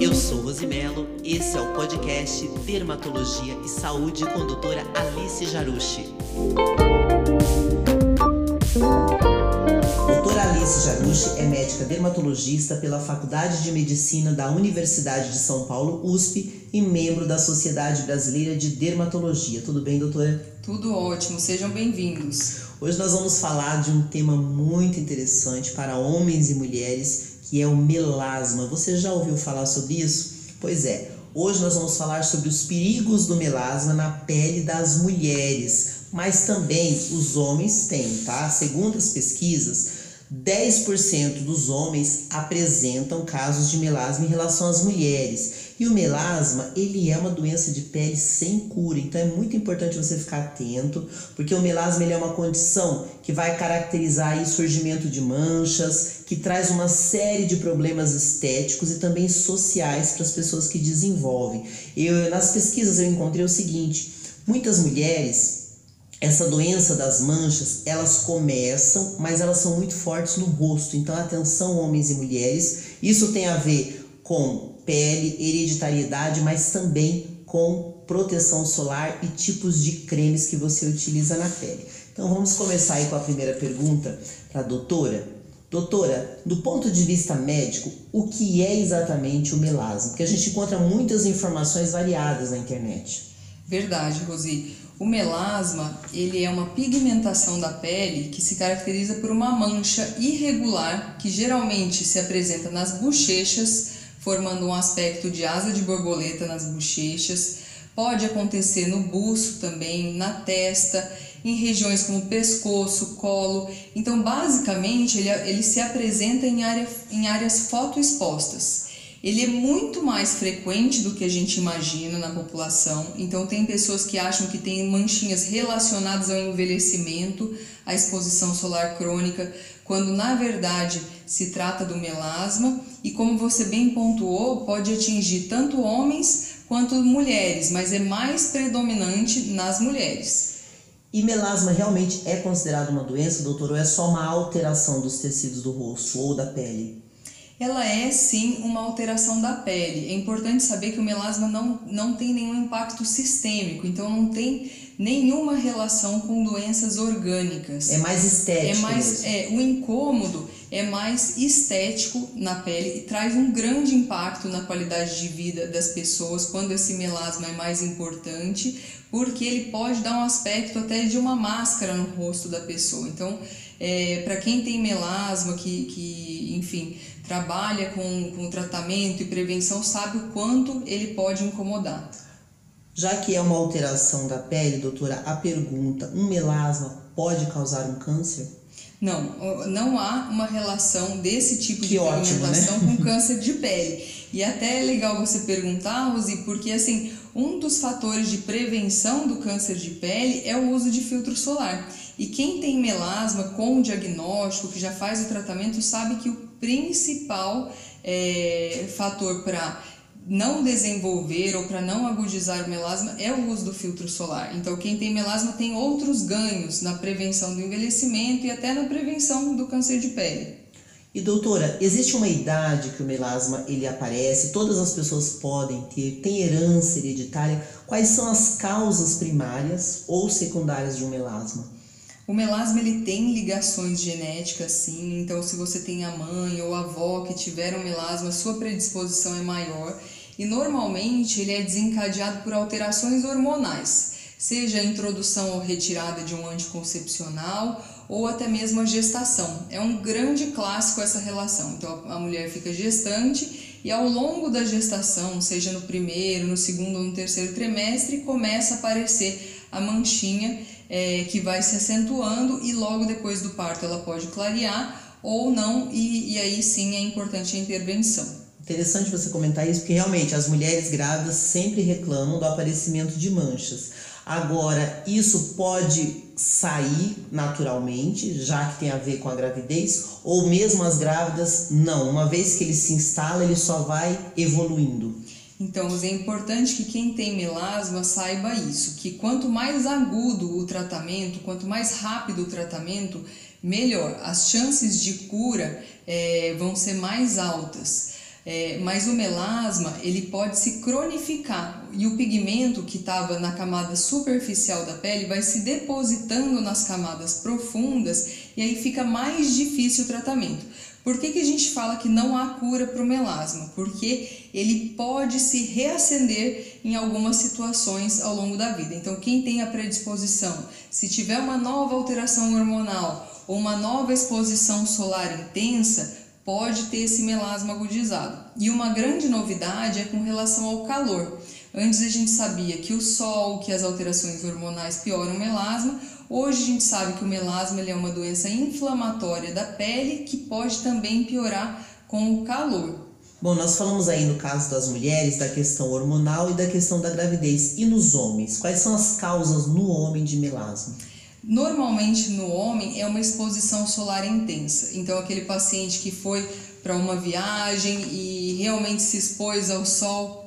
Eu sou Rosimelo, esse é o podcast Dermatologia e Saúde com a doutora Alice Jarucci. Alice Jarucci é médica dermatologista pela Faculdade de Medicina da Universidade de São Paulo, USP, e membro da Sociedade Brasileira de Dermatologia. Tudo bem, doutora? Tudo ótimo, sejam bem-vindos. Hoje nós vamos falar de um tema muito interessante para homens e mulheres, que é o melasma. Você já ouviu falar sobre isso? Pois é. Hoje nós vamos falar sobre os perigos do melasma na pele das mulheres, mas também os homens têm, tá? Segundo as pesquisas, 10% dos homens apresentam casos de melasma em relação às mulheres. E o melasma, ele é uma doença de pele sem cura, então é muito importante você ficar atento, porque o melasma é uma condição que vai caracterizar o surgimento de manchas, que traz uma série de problemas estéticos e também sociais para as pessoas que desenvolvem. Eu, nas pesquisas eu encontrei o seguinte, muitas mulheres essa doença das manchas, elas começam, mas elas são muito fortes no rosto. Então, atenção, homens e mulheres, isso tem a ver com pele, hereditariedade, mas também com proteção solar e tipos de cremes que você utiliza na pele. Então vamos começar aí com a primeira pergunta para a doutora. Doutora, do ponto de vista médico, o que é exatamente o melasma? Porque a gente encontra muitas informações variadas na internet. Verdade, Rosi. O melasma, ele é uma pigmentação da pele que se caracteriza por uma mancha irregular que geralmente se apresenta nas bochechas formando um aspecto de asa de borboleta nas bochechas. Pode acontecer no busto também, na testa, em regiões como pescoço, colo. Então, basicamente, ele, ele se apresenta em, área, em áreas fotoexpostas. Ele é muito mais frequente do que a gente imagina na população. Então, tem pessoas que acham que tem manchinhas relacionadas ao envelhecimento, à exposição solar crônica, quando na verdade se trata do melasma e, como você bem pontuou, pode atingir tanto homens quanto mulheres, mas é mais predominante nas mulheres. E melasma realmente é considerado uma doença, doutor, ou é só uma alteração dos tecidos do rosto ou da pele? Ela é sim uma alteração da pele. É importante saber que o melasma não, não tem nenhum impacto sistêmico, então não tem nenhuma relação com doenças orgânicas. É mais estético. É mais, é, o incômodo é mais estético na pele e traz um grande impacto na qualidade de vida das pessoas quando esse melasma é mais importante, porque ele pode dar um aspecto até de uma máscara no rosto da pessoa. Então, é, para quem tem melasma, que, que enfim trabalha com, com tratamento e prevenção sabe o quanto ele pode incomodar. Já que é uma alteração da pele, doutora, a pergunta: um melasma pode causar um câncer? Não, não há uma relação desse tipo que de ótimo, né? com câncer de pele. E até é legal você perguntar, Rosi, porque assim, um dos fatores de prevenção do câncer de pele é o uso de filtro solar. E quem tem melasma com diagnóstico, que já faz o tratamento, sabe que o principal é, fator para não desenvolver ou para não agudizar o melasma é o uso do filtro solar. Então, quem tem melasma tem outros ganhos na prevenção do envelhecimento e até na prevenção do câncer de pele. E doutora, existe uma idade que o melasma ele aparece? Todas as pessoas podem ter? Tem herança hereditária? Quais são as causas primárias ou secundárias de um melasma? O melasma ele tem ligações genéticas, sim. Então, se você tem a mãe ou a avó que tiveram melasma, sua predisposição é maior. E normalmente ele é desencadeado por alterações hormonais, seja a introdução ou retirada de um anticoncepcional ou até mesmo a gestação. É um grande clássico essa relação. Então, a mulher fica gestante e ao longo da gestação, seja no primeiro, no segundo ou no terceiro trimestre, começa a aparecer a manchinha é, que vai se acentuando e logo depois do parto ela pode clarear ou não, e, e aí sim é importante a intervenção. Interessante você comentar isso, porque realmente as mulheres grávidas sempre reclamam do aparecimento de manchas. Agora, isso pode sair naturalmente, já que tem a ver com a gravidez, ou mesmo as grávidas, não. Uma vez que ele se instala, ele só vai evoluindo. Então, é importante que quem tem melasma saiba isso, que quanto mais agudo o tratamento, quanto mais rápido o tratamento, melhor. As chances de cura é, vão ser mais altas. É, mas o melasma ele pode se cronificar e o pigmento que estava na camada superficial da pele vai se depositando nas camadas profundas e aí fica mais difícil o tratamento. Por que, que a gente fala que não há cura para o melasma? Porque ele pode se reacender em algumas situações ao longo da vida. Então, quem tem a predisposição, se tiver uma nova alteração hormonal ou uma nova exposição solar intensa, pode ter esse melasma agudizado. E uma grande novidade é com relação ao calor. Antes a gente sabia que o sol, que as alterações hormonais pioram o melasma, Hoje a gente sabe que o melasma é uma doença inflamatória da pele que pode também piorar com o calor. Bom, nós falamos aí no caso das mulheres da questão hormonal e da questão da gravidez. E nos homens? Quais são as causas no homem de melasma? Normalmente no homem é uma exposição solar intensa. Então, aquele paciente que foi para uma viagem e realmente se expôs ao sol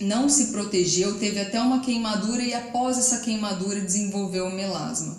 não se protegeu, teve até uma queimadura e após essa queimadura desenvolveu o melasma.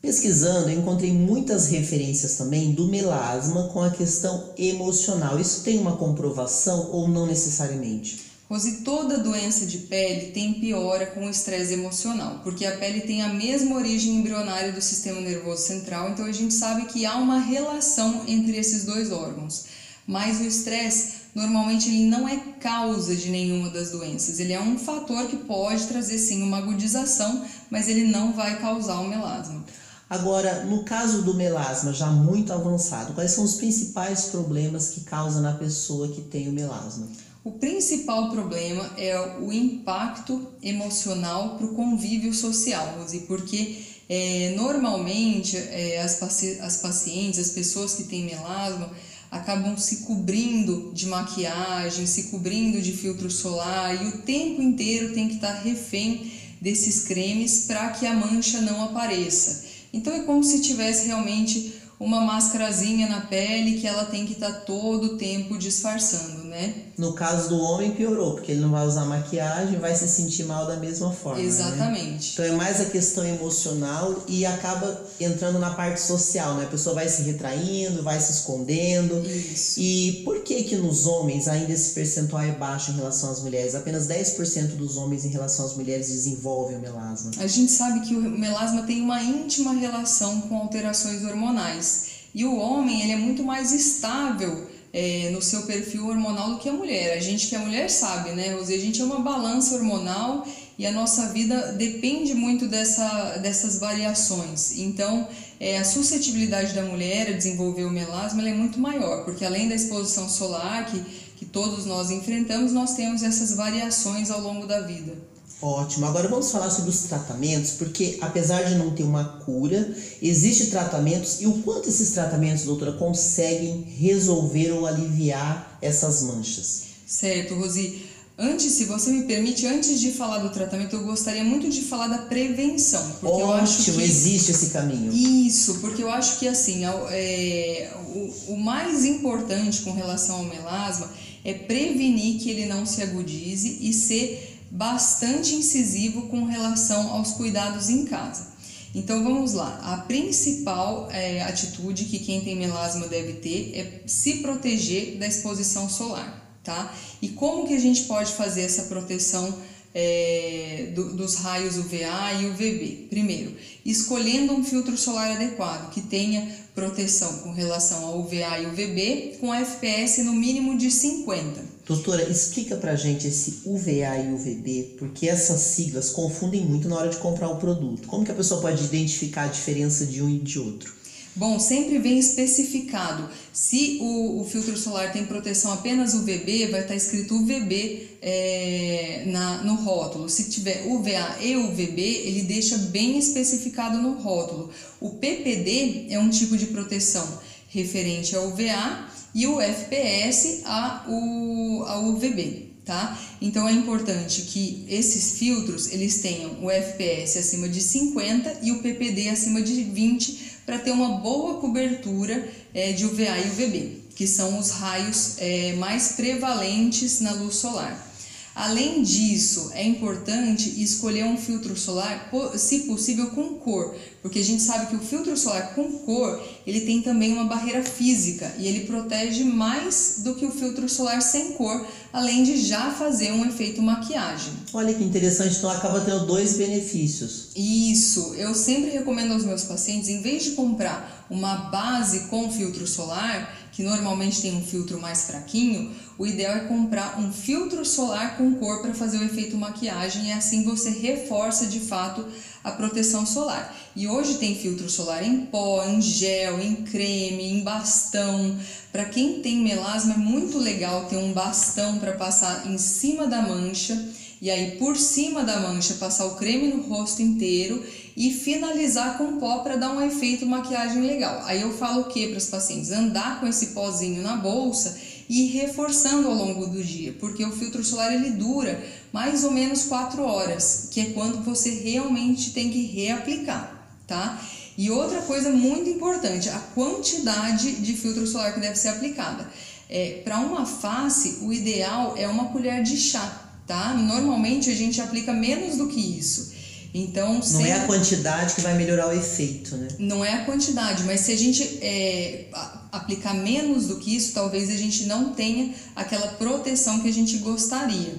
Pesquisando, eu encontrei muitas referências também do melasma com a questão emocional. Isso tem uma comprovação ou não necessariamente? Rose, toda doença de pele tem piora com o estresse emocional, porque a pele tem a mesma origem embrionária do sistema nervoso central, então a gente sabe que há uma relação entre esses dois órgãos. Mas o estresse normalmente ele não é causa de nenhuma das doenças. Ele é um fator que pode trazer sim uma agudização, mas ele não vai causar o melasma. Agora, no caso do melasma já muito avançado, quais são os principais problemas que causam na pessoa que tem o melasma? O principal problema é o impacto emocional para o convívio social, Rosi, porque é, normalmente é, as, paci as pacientes, as pessoas que têm melasma, acabam se cobrindo de maquiagem, se cobrindo de filtro solar e o tempo inteiro tem que estar refém desses cremes para que a mancha não apareça. Então é como se tivesse realmente uma máscarazinha na pele que ela tem que estar todo o tempo disfarçando né? No caso do homem piorou, porque ele não vai usar maquiagem, vai se sentir mal da mesma forma. Né? Exatamente. Né? Então é mais a questão emocional e acaba entrando na parte social, né? A pessoa vai se retraindo, vai se escondendo. Isso. E por que que nos homens ainda esse percentual é baixo em relação às mulheres? Apenas 10% dos homens em relação às mulheres desenvolvem o melasma. A gente sabe que o melasma tem uma íntima relação com alterações hormonais. E o homem, ele é muito mais estável é, no seu perfil hormonal do que a mulher. A gente que é mulher sabe, né, Rosê? A gente é uma balança hormonal e a nossa vida depende muito dessa, dessas variações. Então, é, a suscetibilidade da mulher a desenvolver o melasma é muito maior, porque além da exposição solar que, que todos nós enfrentamos, nós temos essas variações ao longo da vida. Ótimo. Agora vamos falar sobre os tratamentos, porque apesar de não ter uma cura, existem tratamentos e o quanto esses tratamentos, doutora, conseguem resolver ou aliviar essas manchas. Certo, Rosi. Antes, se você me permite, antes de falar do tratamento, eu gostaria muito de falar da prevenção. Porque Ótimo, eu acho que, existe esse caminho. Isso, porque eu acho que assim, é, o, o mais importante com relação ao melasma é prevenir que ele não se agudize e ser bastante incisivo com relação aos cuidados em casa. Então vamos lá, a principal é, atitude que quem tem melasma deve ter é se proteger da exposição solar, tá? E como que a gente pode fazer essa proteção é, do, dos raios UVA e UVB? Primeiro, escolhendo um filtro solar adequado que tenha proteção com relação ao UVA e UVB com FPS no mínimo de 50. Doutora, explica pra gente esse UVA e UVB, porque essas siglas confundem muito na hora de comprar o produto. Como que a pessoa pode identificar a diferença de um e de outro? Bom, sempre vem especificado. Se o, o filtro solar tem proteção apenas UVB, vai estar escrito UVB é, na, no rótulo. Se tiver UVA e UVB, ele deixa bem especificado no rótulo. O PPD é um tipo de proteção referente ao UVA e o FPS a, o, a UVB, tá? Então é importante que esses filtros eles tenham o FPS acima de 50 e o PPD acima de 20 para ter uma boa cobertura é, de UVA e UVB, que são os raios é, mais prevalentes na luz solar. Além disso, é importante escolher um filtro solar, se possível, com cor, porque a gente sabe que o filtro solar com cor ele tem também uma barreira física e ele protege mais do que o filtro solar sem cor, além de já fazer um efeito maquiagem. Olha que interessante, então acaba tendo dois benefícios. Isso, eu sempre recomendo aos meus pacientes, em vez de comprar uma base com filtro solar, que normalmente tem um filtro mais fraquinho, o ideal é comprar um filtro solar com cor para fazer o efeito maquiagem e assim você reforça de fato a proteção solar. E hoje tem filtro solar em pó, em gel, em creme, em bastão. Para quem tem melasma é muito legal ter um bastão para passar em cima da mancha e aí por cima da mancha passar o creme no rosto inteiro e finalizar com pó para dar um efeito maquiagem legal. Aí eu falo o que para os pacientes? Andar com esse pozinho na bolsa e reforçando ao longo do dia, porque o filtro solar ele dura mais ou menos 4 horas, que é quando você realmente tem que reaplicar, tá? E outra coisa muito importante, a quantidade de filtro solar que deve ser aplicada. É, para uma face, o ideal é uma colher de chá tá? Normalmente a gente aplica menos do que isso. Então, não é a quantidade que vai melhorar o efeito, né? Não é a quantidade, mas se a gente é, aplicar menos do que isso, talvez a gente não tenha aquela proteção que a gente gostaria.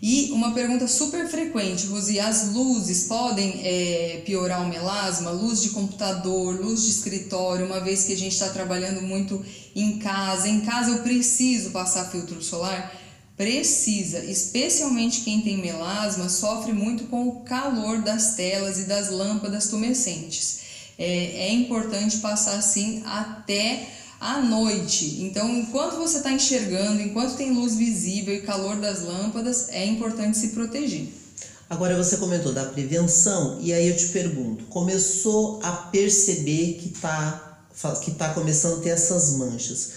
E uma pergunta super frequente, Rosi, as luzes podem é, piorar o melasma? Luz de computador, luz de escritório, uma vez que a gente está trabalhando muito em casa. Em casa eu preciso passar filtro solar? Precisa, especialmente quem tem melasma, sofre muito com o calor das telas e das lâmpadas tumescentes. É, é importante passar assim até à noite. Então, enquanto você está enxergando, enquanto tem luz visível e calor das lâmpadas, é importante se proteger. Agora você comentou da prevenção e aí eu te pergunto, começou a perceber que está que tá começando a ter essas manchas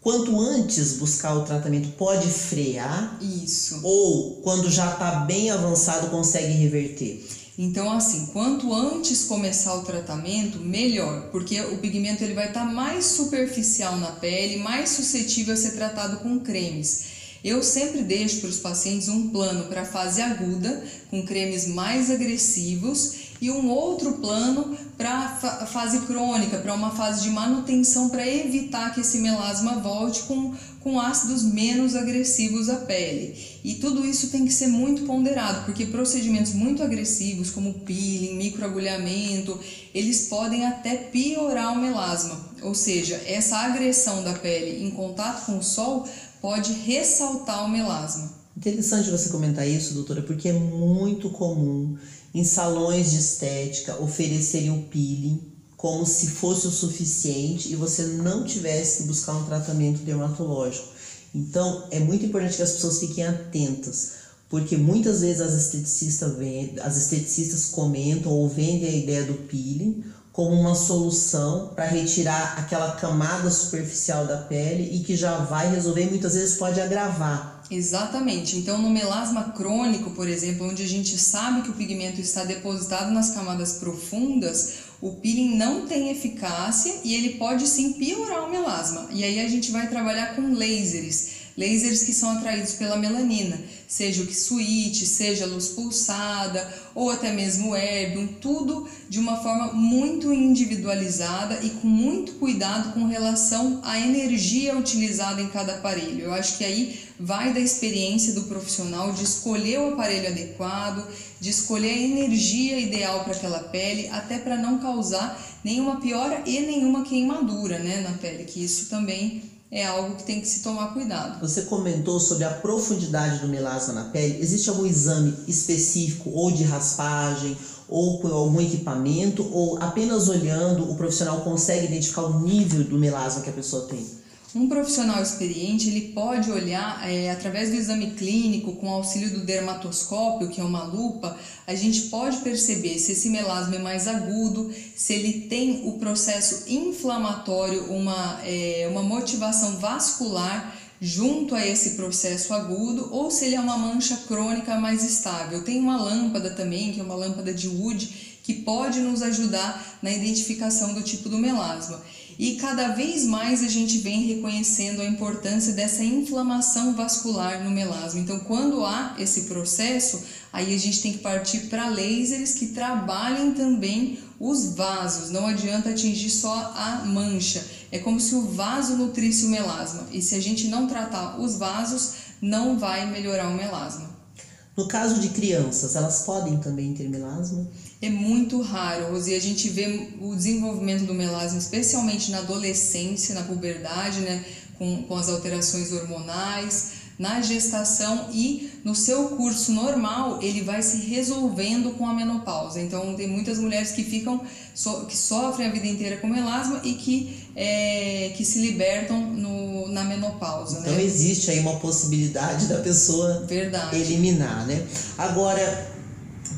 quanto antes buscar o tratamento pode frear. Isso. Ou quando já está bem avançado consegue reverter. Então, assim, quanto antes começar o tratamento, melhor, porque o pigmento ele vai estar tá mais superficial na pele, mais suscetível a ser tratado com cremes. Eu sempre deixo para os pacientes um plano para a fase aguda, com cremes mais agressivos, e um outro plano para a fase crônica, para uma fase de manutenção, para evitar que esse melasma volte com, com ácidos menos agressivos à pele. E tudo isso tem que ser muito ponderado, porque procedimentos muito agressivos, como peeling, microagulhamento, eles podem até piorar o melasma. Ou seja, essa agressão da pele em contato com o sol pode ressaltar o melasma. Interessante você comentar isso, doutora, porque é muito comum em salões de estética oferecerem o peeling como se fosse o suficiente e você não tivesse que buscar um tratamento dermatológico. Então, é muito importante que as pessoas fiquem atentas, porque muitas vezes as esteticistas, as esteticistas comentam ou vendem a ideia do peeling como uma solução para retirar aquela camada superficial da pele e que já vai resolver muitas vezes pode agravar. Exatamente. Então, no melasma crônico, por exemplo, onde a gente sabe que o pigmento está depositado nas camadas profundas, o peeling não tem eficácia e ele pode sim piorar o melasma. E aí a gente vai trabalhar com lasers lasers que são atraídos pela melanina, seja o Kisuit, seja a luz pulsada ou até mesmo erbium, tudo de uma forma muito individualizada e com muito cuidado com relação à energia utilizada em cada aparelho. Eu acho que aí vai da experiência do profissional de escolher o aparelho adequado, de escolher a energia ideal para aquela pele, até para não causar nenhuma piora e nenhuma queimadura né, na pele, que isso também é algo que tem que se tomar cuidado. Você comentou sobre a profundidade do melasma na pele. Existe algum exame específico ou de raspagem ou com algum equipamento ou apenas olhando o profissional consegue identificar o nível do melasma que a pessoa tem? Um profissional experiente ele pode olhar é, através do exame clínico com auxílio do dermatoscópio, que é uma lupa, a gente pode perceber se esse melasma é mais agudo, se ele tem o processo inflamatório, uma, é, uma motivação vascular junto a esse processo agudo ou se ele é uma mancha crônica mais estável. Tem uma lâmpada também, que é uma lâmpada de Wood, que pode nos ajudar na identificação do tipo do melasma. E cada vez mais a gente vem reconhecendo a importância dessa inflamação vascular no melasma. Então, quando há esse processo, aí a gente tem que partir para lasers que trabalhem também os vasos. Não adianta atingir só a mancha. É como se o vaso nutrisse o melasma. E se a gente não tratar os vasos, não vai melhorar o melasma. No caso de crianças, elas podem também ter melasma? É muito raro, Rosi. A gente vê o desenvolvimento do melasma, especialmente na adolescência, na puberdade, né? com, com as alterações hormonais na gestação e no seu curso normal ele vai se resolvendo com a menopausa. Então tem muitas mulheres que ficam so, que sofrem a vida inteira com melasma e que é, que se libertam no, na menopausa. Então né? existe aí uma possibilidade da pessoa Verdade. eliminar, né? Agora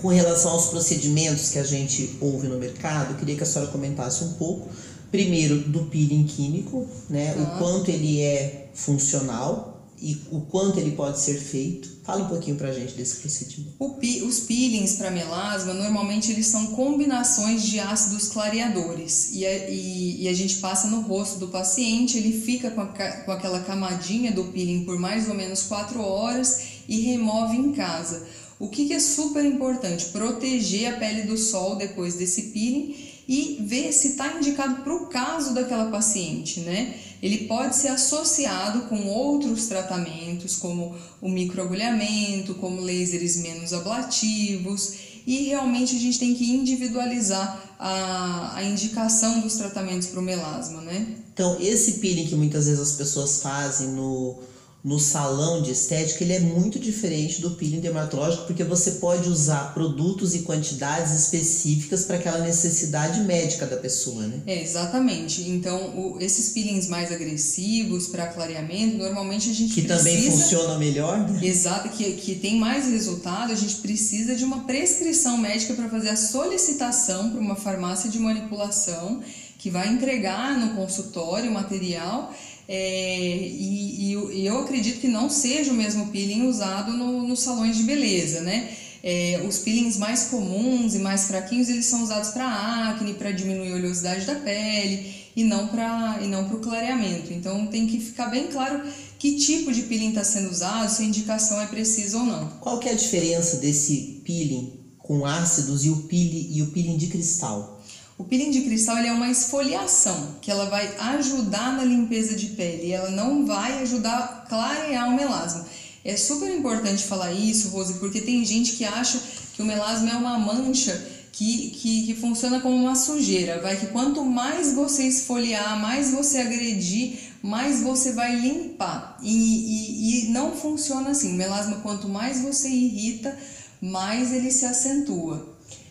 com relação aos procedimentos que a gente ouve no mercado, eu queria que a senhora comentasse um pouco primeiro do peeling químico, né? O quanto ele é funcional e o quanto ele pode ser feito. Fala um pouquinho pra gente desse procedimento. Pi, os peelings para melasma, normalmente eles são combinações de ácidos clareadores e a, e, e a gente passa no rosto do paciente, ele fica com, a, com aquela camadinha do peeling por mais ou menos 4 horas e remove em casa. O que, que é super importante? Proteger a pele do sol depois desse peeling e ver se está indicado para o caso daquela paciente, né? Ele pode ser associado com outros tratamentos, como o microagulhamento, como lasers menos ablativos, e realmente a gente tem que individualizar a, a indicação dos tratamentos para o melasma, né? Então, esse peeling que muitas vezes as pessoas fazem no no salão de estética, ele é muito diferente do peeling dermatológico, porque você pode usar produtos e quantidades específicas para aquela necessidade médica da pessoa, né? É, exatamente. Então, o, esses peelings mais agressivos para clareamento, normalmente a gente que precisa... também funciona melhor, né? Exato, que, que tem mais resultado, a gente precisa de uma prescrição médica para fazer a solicitação para uma farmácia de manipulação que vai entregar no consultório o material é, e, e, eu acredito que não seja o mesmo peeling usado no, nos salões de beleza, né? É, os peelings mais comuns e mais fraquinhos eles são usados para acne, para diminuir a oleosidade da pele e não para e não para o clareamento. Então tem que ficar bem claro que tipo de peeling está sendo usado, se a indicação é precisa ou não. Qual que é a diferença desse peeling com ácidos e o peeling e o peeling de cristal? O peeling de cristal é uma esfoliação que ela vai ajudar na limpeza de pele, ela não vai ajudar a clarear o melasma. É super importante falar isso, Rose, porque tem gente que acha que o melasma é uma mancha que, que, que funciona como uma sujeira. Vai que quanto mais você esfoliar, mais você agredir, mais você vai limpar. E, e, e não funciona assim. O melasma, quanto mais você irrita, mais ele se acentua.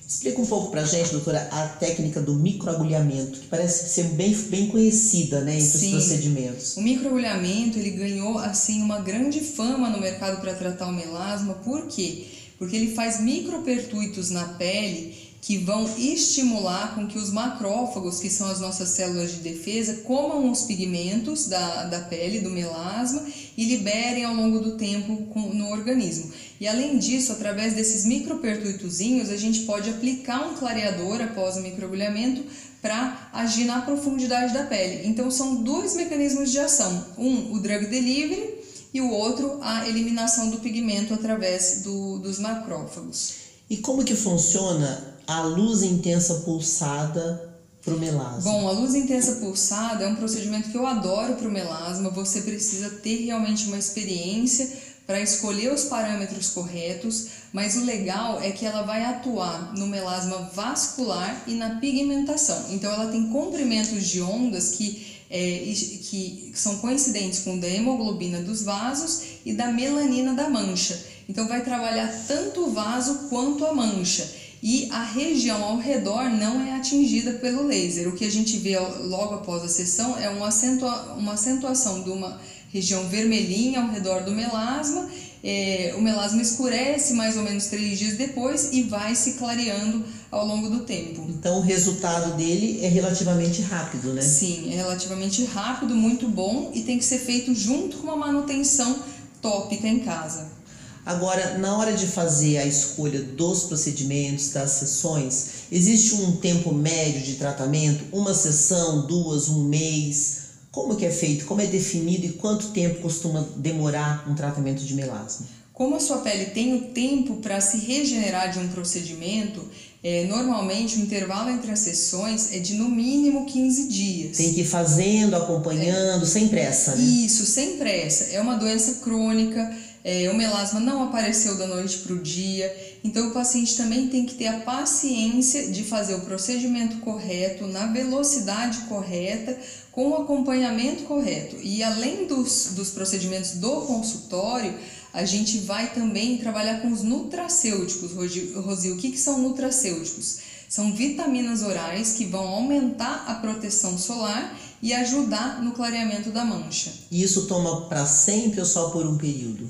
Explica um pouco pra gente, doutora, a técnica do microagulhamento, que parece ser bem, bem conhecida né, entre Sim. os procedimentos. O microagulhamento ele ganhou assim uma grande fama no mercado para tratar o melasma, por quê? Porque ele faz micropertuitos na pele que vão estimular com que os macrófagos, que são as nossas células de defesa, comam os pigmentos da, da pele, do melasma, e liberem ao longo do tempo no organismo. E além disso, através desses micropertuitozinhos, a gente pode aplicar um clareador após o microagulhamento para agir na profundidade da pele. Então são dois mecanismos de ação: um, o drug delivery, e o outro, a eliminação do pigmento através do, dos macrófagos. E como que funciona a luz intensa pulsada para o melasma? Bom, a luz intensa pulsada é um procedimento que eu adoro para o melasma. Você precisa ter realmente uma experiência para escolher os parâmetros corretos, mas o legal é que ela vai atuar no melasma vascular e na pigmentação. Então, ela tem comprimentos de ondas que, é, que são coincidentes com da hemoglobina dos vasos e da melanina da mancha. Então, vai trabalhar tanto o vaso quanto a mancha e a região ao redor não é atingida pelo laser. O que a gente vê logo após a sessão é uma, acentua uma acentuação de uma região vermelhinha ao redor do melasma. É, o melasma escurece mais ou menos três dias depois e vai se clareando ao longo do tempo. Então o resultado dele é relativamente rápido, né? Sim, é relativamente rápido, muito bom e tem que ser feito junto com uma manutenção tópica em casa. Agora, na hora de fazer a escolha dos procedimentos, das sessões, existe um tempo médio de tratamento? Uma sessão, duas, um mês? Como que é feito? Como é definido e quanto tempo costuma demorar um tratamento de melasma? Como a sua pele tem o tempo para se regenerar de um procedimento, é, normalmente o intervalo entre as sessões é de no mínimo 15 dias. Tem que ir fazendo, acompanhando, é. sem pressa, né? Isso, sem pressa. É uma doença crônica, é, o melasma não apareceu da noite para o dia, então o paciente também tem que ter a paciência de fazer o procedimento correto, na velocidade correta, com o acompanhamento correto. E além dos, dos procedimentos do consultório, a gente vai também trabalhar com os nutracêuticos. Rosi, o que, que são nutracêuticos? São vitaminas orais que vão aumentar a proteção solar e ajudar no clareamento da mancha. E isso toma para sempre ou só por um período?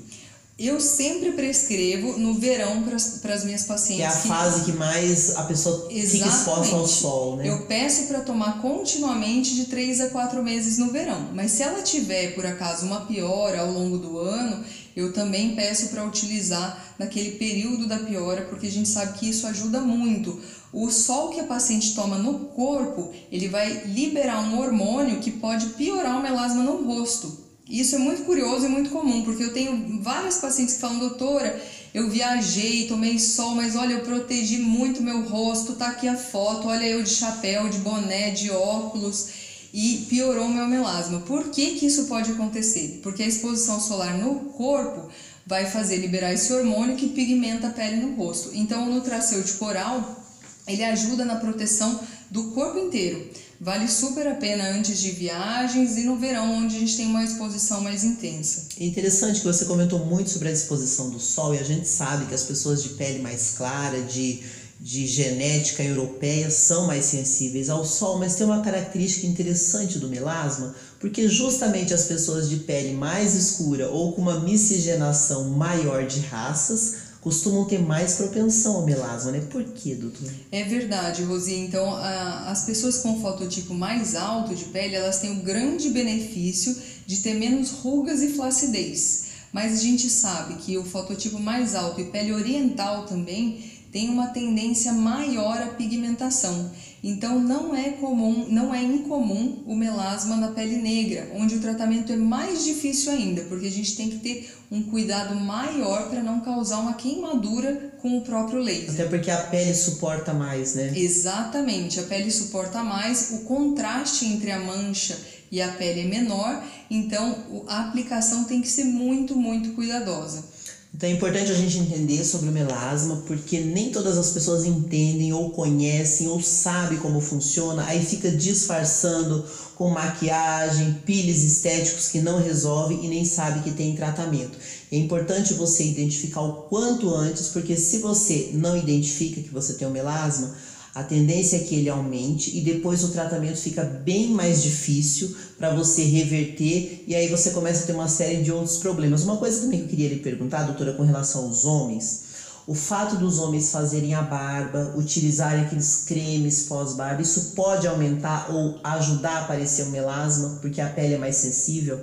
Eu sempre prescrevo no verão para as minhas pacientes. Que é a que... fase que mais a pessoa fica exposta ao sol, né? Eu peço para tomar continuamente de 3 a 4 meses no verão. Mas se ela tiver, por acaso, uma piora ao longo do ano, eu também peço para utilizar naquele período da piora, porque a gente sabe que isso ajuda muito. O sol que a paciente toma no corpo, ele vai liberar um hormônio que pode piorar o melasma no rosto. Isso é muito curioso e muito comum, porque eu tenho várias pacientes que falam, doutora, eu viajei, tomei sol, mas olha, eu protegi muito meu rosto, tá aqui a foto, olha eu de chapéu, de boné, de óculos e piorou meu melasma. Por que, que isso pode acontecer? Porque a exposição solar no corpo vai fazer liberar esse hormônio que pigmenta a pele no rosto. Então, o nutracêutico oral, ele ajuda na proteção do corpo inteiro. Vale super a pena antes de viagens e no verão, onde a gente tem uma exposição mais intensa. É interessante que você comentou muito sobre a exposição do sol e a gente sabe que as pessoas de pele mais clara, de, de genética europeia, são mais sensíveis ao sol, mas tem uma característica interessante do melasma, porque justamente as pessoas de pele mais escura ou com uma miscigenação maior de raças costumam ter mais propensão ao melasma, né? Por quê, doutor? É verdade, Rosi. Então, a, as pessoas com fototipo mais alto de pele, elas têm o grande benefício de ter menos rugas e flacidez. Mas a gente sabe que o fototipo mais alto e pele oriental também tem uma tendência maior à pigmentação. Então não é comum, não é incomum o melasma na pele negra, onde o tratamento é mais difícil ainda, porque a gente tem que ter um cuidado maior para não causar uma queimadura com o próprio laser. Até porque a pele suporta mais, né? Exatamente, a pele suporta mais, o contraste entre a mancha e a pele é menor, então a aplicação tem que ser muito, muito cuidadosa. Então é importante a gente entender sobre o melasma, porque nem todas as pessoas entendem ou conhecem ou sabem como funciona, aí fica disfarçando com maquiagem, pires estéticos que não resolve e nem sabe que tem tratamento. É importante você identificar o quanto antes, porque se você não identifica que você tem o melasma, a tendência é que ele aumente e depois o tratamento fica bem mais difícil para você reverter e aí você começa a ter uma série de outros problemas. Uma coisa também que eu queria lhe perguntar, doutora, com relação aos homens, o fato dos homens fazerem a barba, utilizarem aqueles cremes pós-barba, isso pode aumentar ou ajudar a aparecer o melasma porque a pele é mais sensível?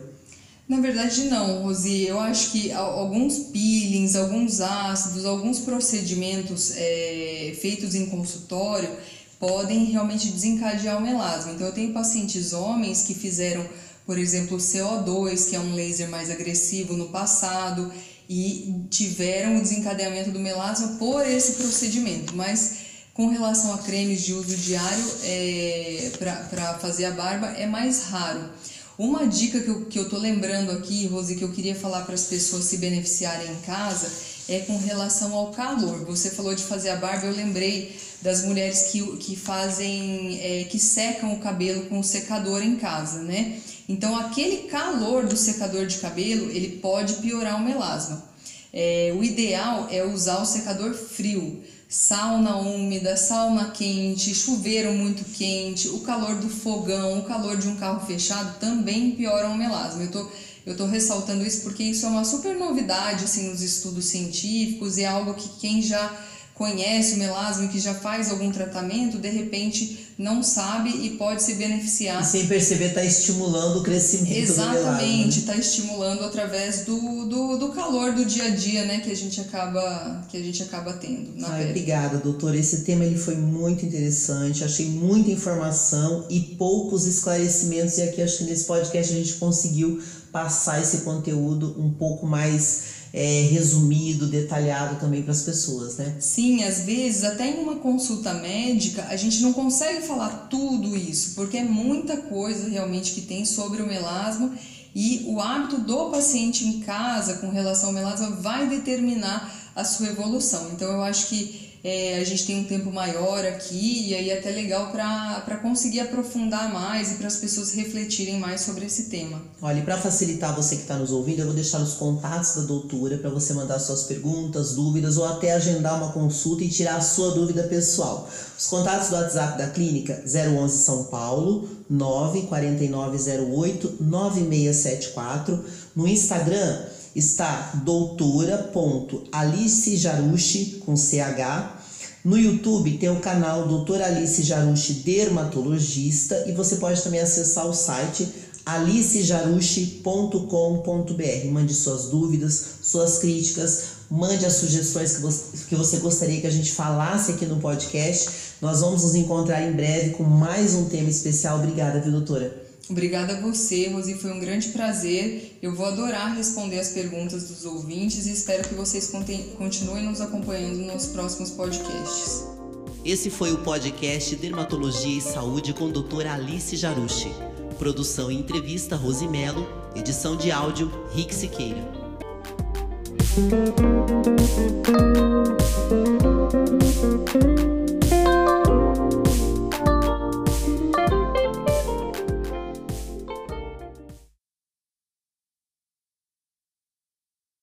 Na verdade, não, Rosi. Eu acho que alguns peelings, alguns ácidos, alguns procedimentos é, feitos em consultório podem realmente desencadear o melasma. Então, eu tenho pacientes homens que fizeram, por exemplo, CO2, que é um laser mais agressivo no passado, e tiveram o desencadeamento do melasma por esse procedimento. Mas com relação a cremes de uso diário é, para fazer a barba, é mais raro. Uma dica que eu, que eu tô lembrando aqui, Rose, que eu queria falar para as pessoas se beneficiarem em casa, é com relação ao calor. Você falou de fazer a barba, eu lembrei das mulheres que, que fazem, é, que secam o cabelo com o secador em casa, né? Então, aquele calor do secador de cabelo, ele pode piorar o melasma. É, o ideal é usar o secador frio sauna úmida, sauna quente, chuveiro muito quente, o calor do fogão, o calor de um carro fechado também pioram o melasma. Eu tô, eu tô ressaltando isso porque isso é uma super novidade assim, nos estudos científicos e é algo que quem já conhece o melasma e que já faz algum tratamento, de repente não sabe e pode se beneficiar. E sem perceber está estimulando o crescimento Exatamente, está né? estimulando através do, do, do, calor do dia a dia, né, que a gente acaba que a gente acaba tendo na Ai, pele. Obrigada, doutor. Esse tema ele foi muito interessante. Achei muita informação e poucos esclarecimentos e aqui acho que nesse podcast a gente conseguiu passar esse conteúdo um pouco mais é, resumido, detalhado também para as pessoas, né? Sim, às vezes até em uma consulta médica a gente não consegue falar tudo isso, porque é muita coisa realmente que tem sobre o melasma e o hábito do paciente em casa com relação ao melasma vai determinar a sua evolução. Então eu acho que é, a gente tem um tempo maior aqui e aí é até legal para conseguir aprofundar mais e para as pessoas refletirem mais sobre esse tema. Olha, e para facilitar você que está nos ouvindo, eu vou deixar os contatos da doutora para você mandar suas perguntas, dúvidas ou até agendar uma consulta e tirar a sua dúvida pessoal. Os contatos do WhatsApp da clínica 011 São Paulo 94908 9674. No Instagram está doutora.alicejarushi com CH. No YouTube tem o canal Doutora Alice Jarushi Dermatologista e você pode também acessar o site alicejarushi.com.br. Mande suas dúvidas, suas críticas, mande as sugestões que você, que você gostaria que a gente falasse aqui no podcast. Nós vamos nos encontrar em breve com mais um tema especial. Obrigada, viu, doutora? Obrigada a você, Rosi, foi um grande prazer. Eu vou adorar responder as perguntas dos ouvintes e espero que vocês continuem nos acompanhando nos próximos podcasts. Esse foi o podcast Dermatologia e Saúde com a doutora Alice Jarushi. Produção e entrevista Rosi Melo, edição de áudio Rick Siqueira.